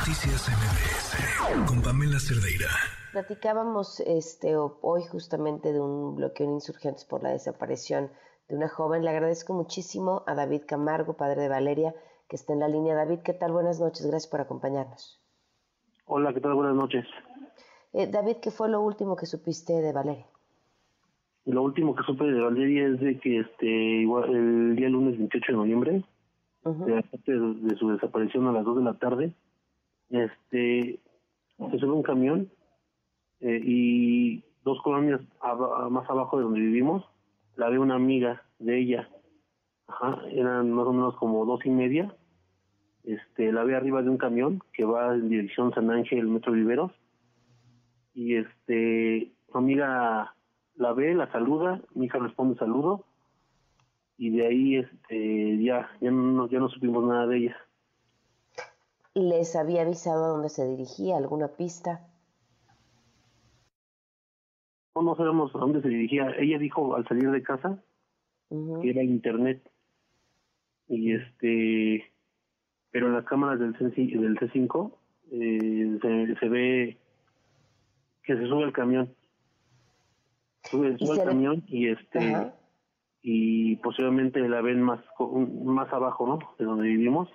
Noticias MBS con Pamela Cerdeira. Platicábamos este, hoy justamente de un bloqueo en insurgentes por la desaparición de una joven. Le agradezco muchísimo a David Camargo, padre de Valeria, que está en la línea. David, ¿qué tal? Buenas noches, gracias por acompañarnos. Hola, ¿qué tal? Buenas noches. Eh, David, ¿qué fue lo último que supiste de Valeria? Lo último que supe de Valeria es de que este igual, el día lunes 28 de noviembre, de, su desaparición a las 2 de la tarde, este se sube un camión eh, y dos colonias más abajo de donde vivimos, la ve una amiga de ella. Eran más o menos como dos y media. Este, la ve arriba de un camión que va en dirección San Ángel, Metro Viveros. Y este, su amiga la ve, la saluda, mi hija responde saludo y de ahí este ya ya no ya no supimos nada de ella. ¿Les había avisado a dónde se dirigía, alguna pista? No, no sabemos a dónde se dirigía. Ella dijo al salir de casa que era internet. Y este, pero en las cámaras del, C, del C5 eh, se, se ve que se sube el camión sube, sube el camión y este y posiblemente la ven más más abajo no de donde vivimos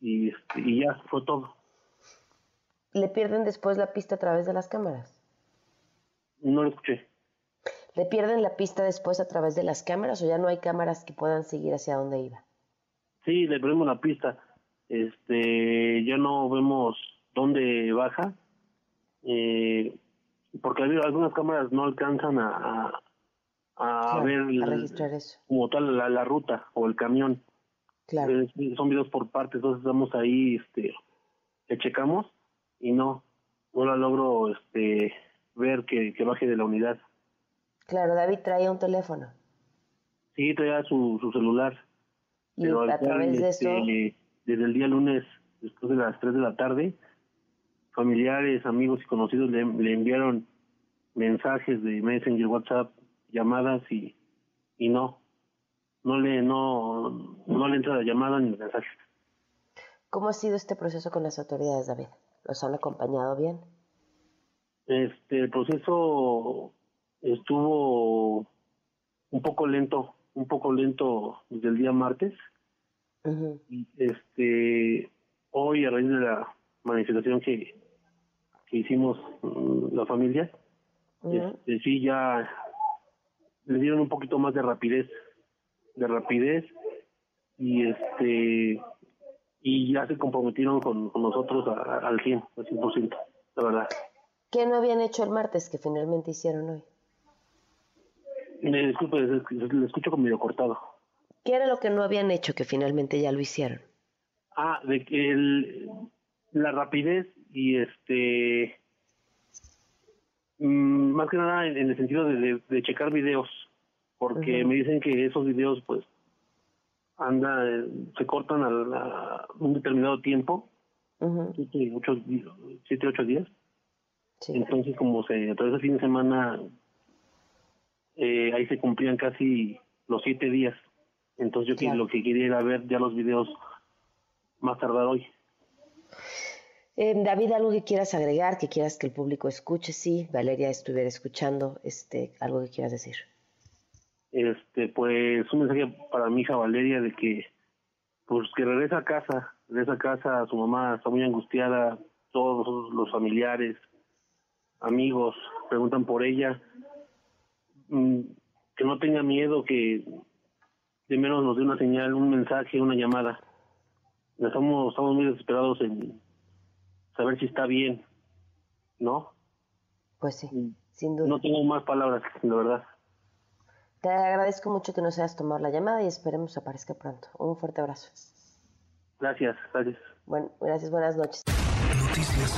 y este, y ya fue todo. Le pierden después la pista a través de las cámaras no lo escuché. Le pierden la pista después a través de las cámaras o ya no hay cámaras que puedan seguir hacia donde iba sí le perdemos la pista. Este ya no vemos dónde baja eh, porque algunas cámaras no alcanzan a, a, ver como tal la, ruta o el camión. Claro. son videos por partes, entonces estamos ahí, este, le checamos y no, no la logro este, ver que, que baje de la unidad. Claro, David traía un teléfono. Sí, traía su, su celular. Y pero a través de eso... Este, desde el día lunes, después de las 3 de la tarde, familiares, amigos y conocidos le, le enviaron mensajes de Messenger, WhatsApp, llamadas y, y no, no le, no, no le entra la llamada ni el mensaje. ¿Cómo ha sido este proceso con las autoridades, David? ¿Los han acompañado bien? Este, el proceso estuvo un poco lento, un poco lento desde el día martes. y este, hoy a raíz de la manifestación que, que hicimos mm, la familia, este, sí ya le dieron un poquito más de rapidez, de rapidez y este y ya se comprometieron con, nosotros al 100, al 100%, la verdad. ¿Qué no habían hecho el martes que finalmente hicieron hoy? Me disculpe, le escucho como medio cortado. ¿Qué era lo que no habían hecho que finalmente ya lo hicieron? Ah, de que el, la rapidez y este mm, más que nada en, el sentido de, de, checar videos porque me dicen que esos videos pues anda se cortan a, un determinado tiempo siete, ocho, siete ocho días. Entonces como se todo ese fin de semana eh, ahí se cumplían casi los siete días. Entonces yo lo que quería era ver ya los videos más tardar hoy. Eh, David, algo que quieras agregar, que quieras que el público escuche, sí, Valeria estuviera escuchando, este, algo que quieras decir. Este, pues un mensaje para mi hija Valeria de que, pues que regresa a casa, regresa a casa, su mamá está muy angustiada, todos los familiares, amigos preguntan por ella, mm, que no tenga miedo, que de menos nos dé una señal, un mensaje, una llamada. Estamos, estamos muy desesperados en saber si está bien, ¿no? Pues sí, mm. sin duda. No tengo más palabras, la verdad. Te agradezco mucho que nos hayas tomado la llamada y esperemos aparezca pronto. Un fuerte abrazo. Gracias, gracias. Bueno, gracias, buenas noches. Noticias